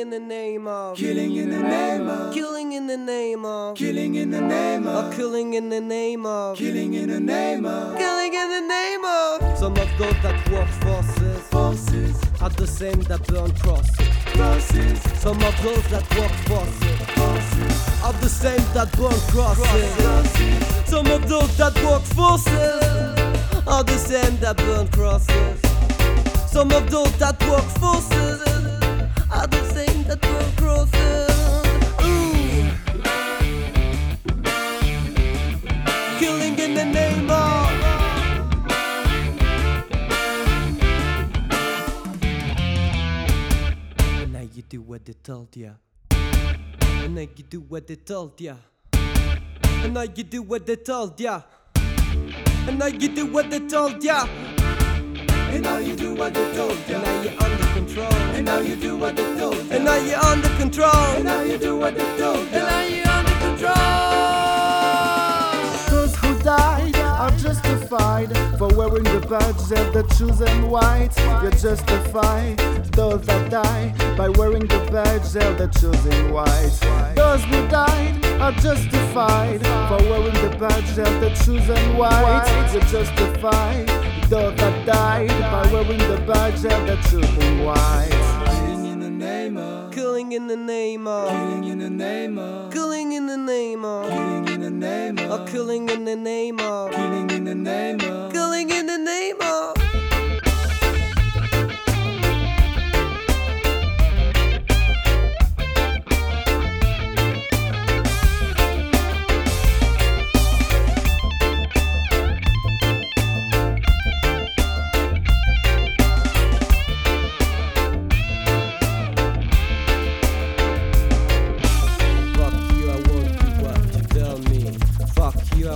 in the name of. Killing in the name of. Killing in the name of. Killing in the name of. Killing in the name of. Killing in the name of. Killing in the name of. Some of those that work forces. Forces. Are the same that burn crosses. Crosses. Some of those that work forces. Forces. Are the same that burn crosses. crosses. Some of those that work forces. Are the same that burn crosses. Some of those that work forces. Killing in the name of. And now you do what they told ya. And now you do what they told ya. And now you do what they told ya. And now you do what they told ya. And now you do what they told And now you're under control. And now you do what they told ya. And now you're under control. And now you do what they told And now you're justified for wearing the badge of the chosen white. You're justified. Those that die by wearing the badge of the chosen white. Those who died are justified for wearing the badge of the chosen white. You're justified. Those that died by wearing the badge of the chosen white. Killing in the name of. Killing in the name of. Killing in the name of. Killing in the name of. Killing in the name A killing in the name of. Killing in the name of. Killing in the name of.